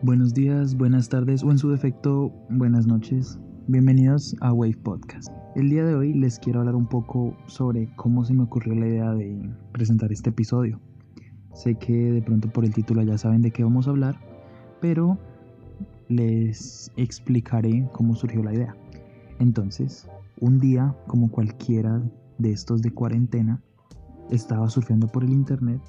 Buenos días, buenas tardes o en su defecto, buenas noches. Bienvenidos a Wave Podcast. El día de hoy les quiero hablar un poco sobre cómo se me ocurrió la idea de presentar este episodio. Sé que de pronto por el título ya saben de qué vamos a hablar, pero les explicaré cómo surgió la idea. Entonces, un día, como cualquiera de estos de cuarentena, estaba surfeando por el internet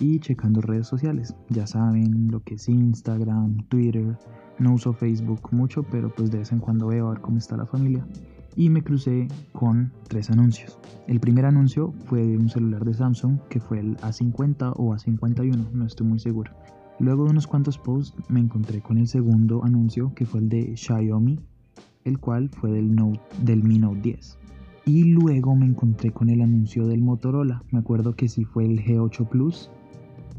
y checando redes sociales. Ya saben lo que es Instagram, Twitter. No uso Facebook mucho, pero pues de vez en cuando veo a ver cómo está la familia. Y me crucé con tres anuncios. El primer anuncio fue de un celular de Samsung que fue el A50 o A51, no estoy muy seguro. Luego de unos cuantos posts me encontré con el segundo anuncio que fue el de Xiaomi, el cual fue del, Note, del Mi Note 10. Y luego me encontré con el anuncio del Motorola. Me acuerdo que sí fue el G8 Plus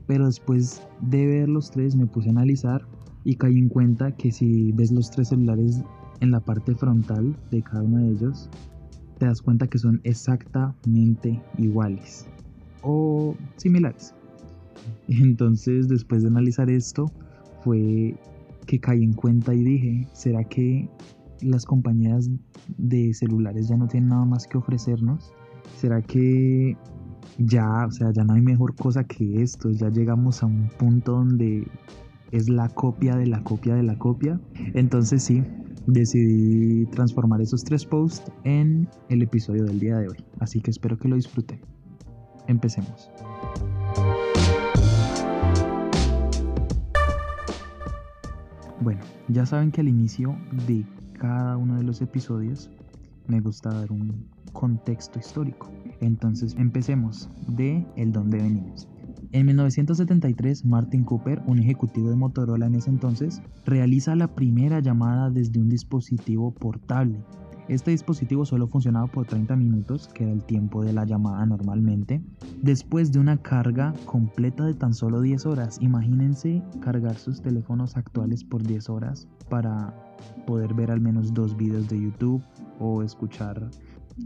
pero después de ver los tres me puse a analizar y caí en cuenta que si ves los tres celulares en la parte frontal de cada uno de ellos, te das cuenta que son exactamente iguales o similares. Entonces, después de analizar esto, fue que caí en cuenta y dije, ¿será que las compañías de celulares ya no tienen nada más que ofrecernos? ¿Será que ya, o sea, ya no hay mejor cosa que esto, ya llegamos a un punto donde es la copia de la copia de la copia. Entonces sí, decidí transformar esos tres posts en el episodio del día de hoy. Así que espero que lo disfruten. Empecemos. Bueno, ya saben que al inicio de cada uno de los episodios me gusta dar un contexto histórico. Entonces empecemos de el dónde venimos. En 1973, Martin Cooper, un ejecutivo de Motorola en ese entonces, realiza la primera llamada desde un dispositivo portable. Este dispositivo solo funcionaba por 30 minutos, que era el tiempo de la llamada normalmente, después de una carga completa de tan solo 10 horas. Imagínense cargar sus teléfonos actuales por 10 horas para poder ver al menos dos videos de YouTube o escuchar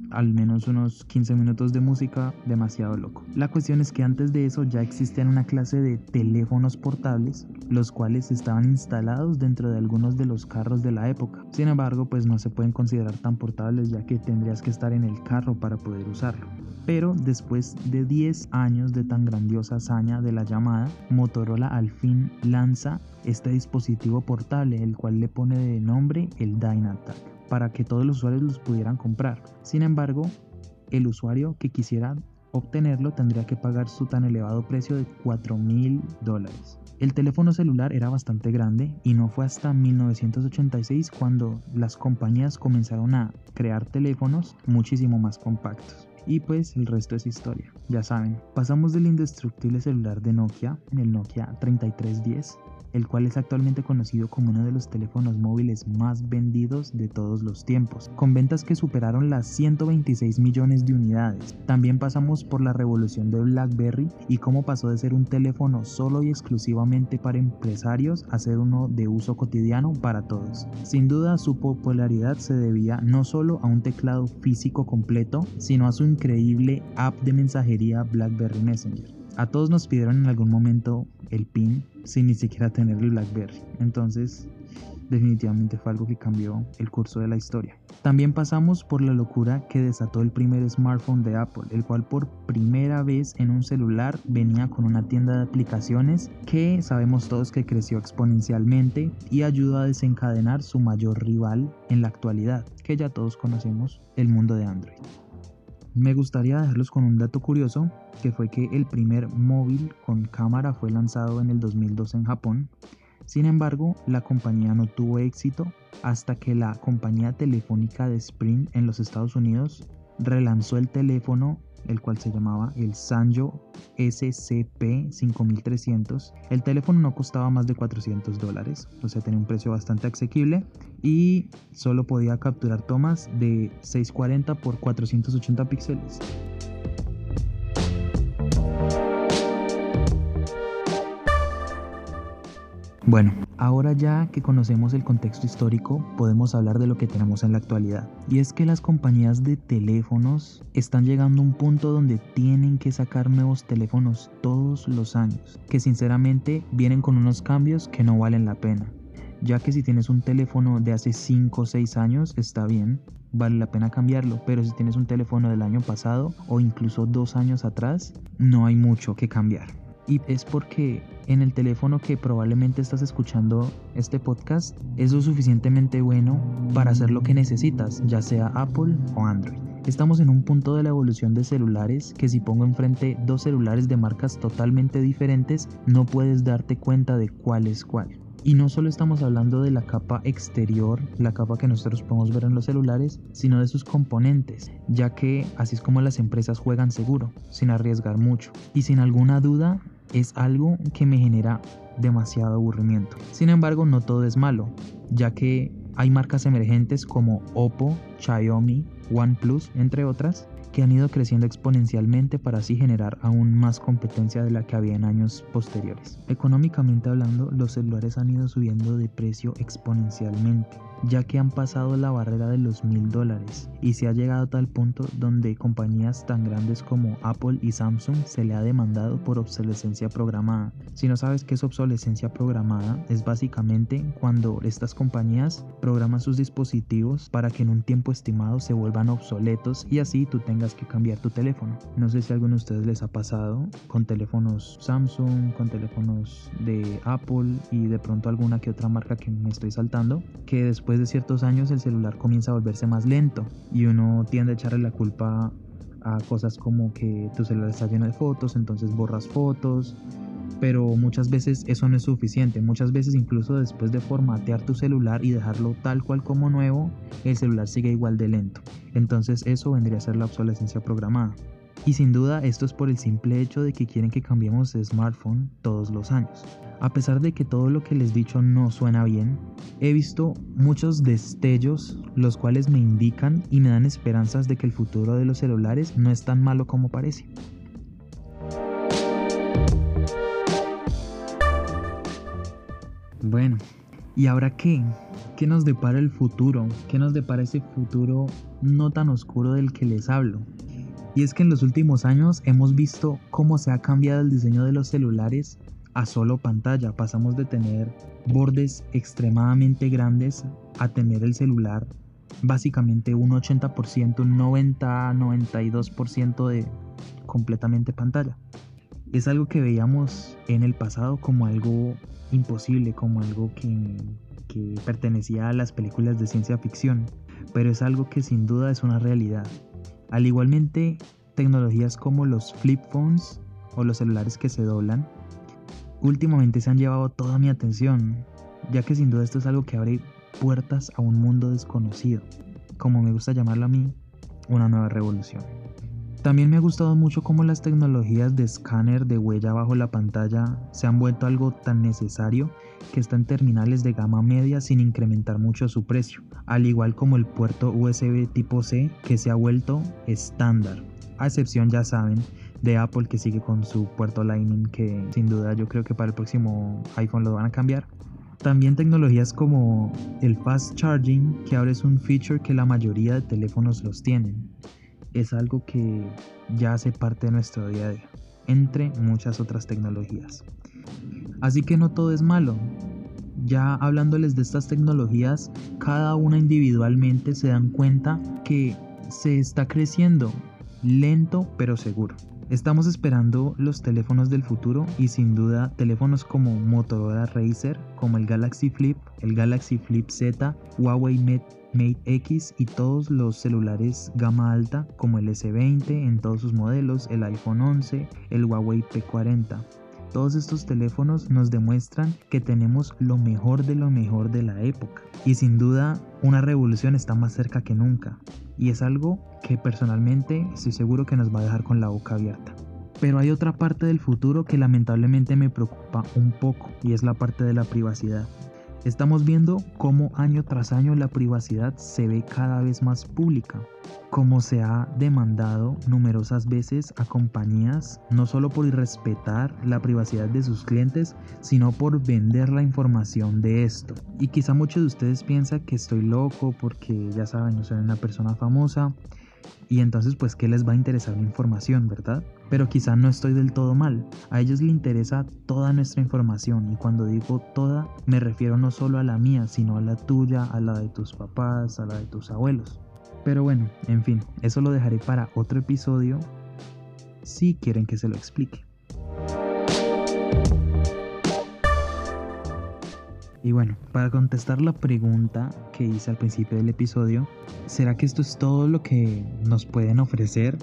al menos unos 15 minutos de música demasiado loco. La cuestión es que antes de eso ya existían una clase de teléfonos portables, los cuales estaban instalados dentro de algunos de los carros de la época. Sin embargo, pues no se pueden considerar tan portables ya que tendrías que estar en el carro para poder usarlo. Pero después de 10 años de tan grandiosa hazaña de la llamada, Motorola al fin lanza este dispositivo portable, el cual le pone de nombre el Dynatac para que todos los usuarios los pudieran comprar. Sin embargo, el usuario que quisiera obtenerlo tendría que pagar su tan elevado precio de 4 mil dólares. El teléfono celular era bastante grande y no fue hasta 1986 cuando las compañías comenzaron a crear teléfonos muchísimo más compactos. Y pues el resto es historia, ya saben. Pasamos del indestructible celular de Nokia, el Nokia 3310, el cual es actualmente conocido como uno de los teléfonos móviles más vendidos de todos los tiempos, con ventas que superaron las 126 millones de unidades. También pasamos por la revolución de BlackBerry y cómo pasó de ser un teléfono solo y exclusivamente para empresarios a ser uno de uso cotidiano para todos. Sin duda su popularidad se debía no solo a un teclado físico completo, sino a su increíble app de mensajería BlackBerry Messenger. A todos nos pidieron en algún momento el PIN sin ni siquiera tener el BlackBerry. Entonces, definitivamente fue algo que cambió el curso de la historia. También pasamos por la locura que desató el primer smartphone de Apple, el cual por primera vez en un celular venía con una tienda de aplicaciones que sabemos todos que creció exponencialmente y ayudó a desencadenar su mayor rival en la actualidad, que ya todos conocemos, el mundo de Android. Me gustaría dejarlos con un dato curioso, que fue que el primer móvil con cámara fue lanzado en el 2002 en Japón. Sin embargo, la compañía no tuvo éxito hasta que la compañía telefónica de Sprint en los Estados Unidos relanzó el teléfono el cual se llamaba el Sanyo SCP-5300. El teléfono no costaba más de 400 dólares, o sea, tenía un precio bastante asequible y solo podía capturar tomas de 640 por 480 píxeles. Bueno, ahora ya que conocemos el contexto histórico, podemos hablar de lo que tenemos en la actualidad. Y es que las compañías de teléfonos están llegando a un punto donde tienen que sacar nuevos teléfonos todos los años, que sinceramente vienen con unos cambios que no valen la pena. Ya que si tienes un teléfono de hace 5 o 6 años, está bien, vale la pena cambiarlo, pero si tienes un teléfono del año pasado o incluso dos años atrás, no hay mucho que cambiar y es porque en el teléfono que probablemente estás escuchando este podcast es lo suficientemente bueno para hacer lo que necesitas, ya sea Apple o Android. Estamos en un punto de la evolución de celulares que si pongo enfrente dos celulares de marcas totalmente diferentes no puedes darte cuenta de cuál es cuál. Y no solo estamos hablando de la capa exterior, la capa que nosotros podemos ver en los celulares, sino de sus componentes, ya que así es como las empresas juegan seguro, sin arriesgar mucho. Y sin alguna duda, es algo que me genera demasiado aburrimiento. Sin embargo, no todo es malo, ya que hay marcas emergentes como Oppo, Xiaomi, OnePlus, entre otras, que han ido creciendo exponencialmente para así generar aún más competencia de la que había en años posteriores. Económicamente hablando, los celulares han ido subiendo de precio exponencialmente ya que han pasado la barrera de los mil dólares y se ha llegado a tal punto donde compañías tan grandes como Apple y Samsung se le ha demandado por obsolescencia programada. Si no sabes qué es obsolescencia programada, es básicamente cuando estas compañías programan sus dispositivos para que en un tiempo estimado se vuelvan obsoletos y así tú tengas que cambiar tu teléfono. No sé si a alguno de ustedes les ha pasado con teléfonos Samsung, con teléfonos de Apple y de pronto alguna que otra marca que me estoy saltando, que después de ciertos años el celular comienza a volverse más lento y uno tiende a echarle la culpa a cosas como que tu celular está lleno de fotos, entonces borras fotos, pero muchas veces eso no es suficiente. Muchas veces incluso después de formatear tu celular y dejarlo tal cual como nuevo, el celular sigue igual de lento. Entonces eso vendría a ser la obsolescencia programada. Y sin duda esto es por el simple hecho de que quieren que cambiemos de smartphone todos los años. A pesar de que todo lo que les he dicho no suena bien, he visto muchos destellos los cuales me indican y me dan esperanzas de que el futuro de los celulares no es tan malo como parece. Bueno, ¿y ahora qué? ¿Qué nos depara el futuro? ¿Qué nos depara ese futuro no tan oscuro del que les hablo? Y es que en los últimos años hemos visto cómo se ha cambiado el diseño de los celulares a solo pantalla. Pasamos de tener bordes extremadamente grandes a tener el celular básicamente un 80%, un 90, 92% de completamente pantalla. Es algo que veíamos en el pasado como algo imposible, como algo que, pertenecía a las películas de ciencia ficción, pero es algo que sin duda es una realidad. Al igualmente, tecnologías como los flip phones o los celulares que se doblan, últimamente se han llevado toda mi atención, ya que sin duda esto es algo que abre puertas a un mundo desconocido, como me gusta llamarlo a mí, una nueva revolución. También me ha gustado mucho cómo las tecnologías de escáner de huella bajo la pantalla se han vuelto algo tan necesario que están terminales de gama media sin incrementar mucho su precio, al igual como el puerto USB tipo C que se ha vuelto estándar, a excepción ya saben de Apple que sigue con su puerto Lightning que sin duda yo creo que para el próximo iPhone lo van a cambiar. También tecnologías como el fast charging que ahora es un feature que la mayoría de teléfonos los tienen es algo que ya hace parte de nuestro día a día, entre muchas otras tecnologías. Así que no todo es malo. Ya hablándoles de estas tecnologías, cada una individualmente se dan cuenta que se está creciendo lento pero seguro. Estamos esperando los teléfonos del futuro y sin duda teléfonos como Motorola Racer, como el Galaxy Flip, el Galaxy Flip Z, Huawei Mate Mate X y todos los celulares gama alta como el S20 en todos sus modelos, el iPhone 11, el Huawei P40. Todos estos teléfonos nos demuestran que tenemos lo mejor de lo mejor de la época. Y sin duda, una revolución está más cerca que nunca. Y es algo que personalmente estoy seguro que nos va a dejar con la boca abierta. Pero hay otra parte del futuro que lamentablemente me preocupa un poco y es la parte de la privacidad Estamos viendo cómo año tras año la privacidad se ve cada vez más pública, como se ha demandado numerosas veces a compañías, no solo por irrespetar la privacidad de sus clientes, sino por vender la información de esto. Y quizá muchos de ustedes piensan que estoy loco porque ya saben, no soy una persona famosa y entonces pues qué les va a interesar la información, ¿verdad? Pero quizá no estoy del todo mal. A ellos les interesa toda nuestra información y cuando digo toda me refiero no solo a la mía, sino a la tuya, a la de tus papás, a la de tus abuelos. Pero bueno, en fin, eso lo dejaré para otro episodio si quieren que se lo explique. Y bueno, para contestar la pregunta que hice al principio del episodio, ¿será que esto es todo lo que nos pueden ofrecer?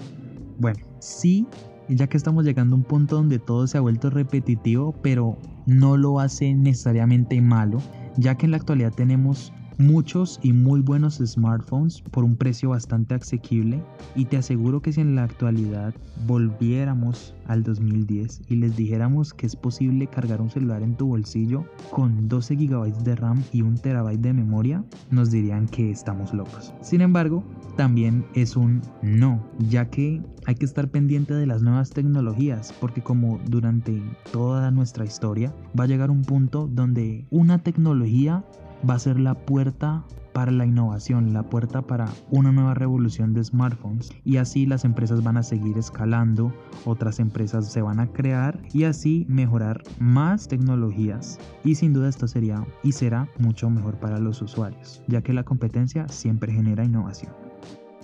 Bueno, sí, ya que estamos llegando a un punto donde todo se ha vuelto repetitivo, pero no lo hace necesariamente malo, ya que en la actualidad tenemos muchos y muy buenos smartphones por un precio bastante asequible y te aseguro que si en la actualidad volviéramos al 2010 y les dijéramos que es posible cargar un celular en tu bolsillo con 12 GB de RAM y 1 TB de memoria, nos dirían que estamos locos. Sin embargo, también es un no, ya que hay que estar pendiente de las nuevas tecnologías, porque como durante toda nuestra historia va a llegar un punto donde una tecnología va a ser la puerta para la innovación, la puerta para una nueva revolución de smartphones y así las empresas van a seguir escalando, otras empresas se van a crear y así mejorar más tecnologías y sin duda esto sería y será mucho mejor para los usuarios, ya que la competencia siempre genera innovación.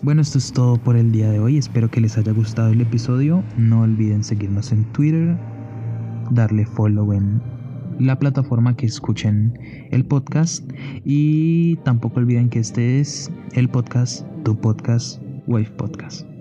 Bueno, esto es todo por el día de hoy. Espero que les haya gustado el episodio. No olviden seguirnos en Twitter, darle follow en la plataforma que escuchen el podcast y tampoco olviden que este es el podcast, tu podcast, Wave Podcast.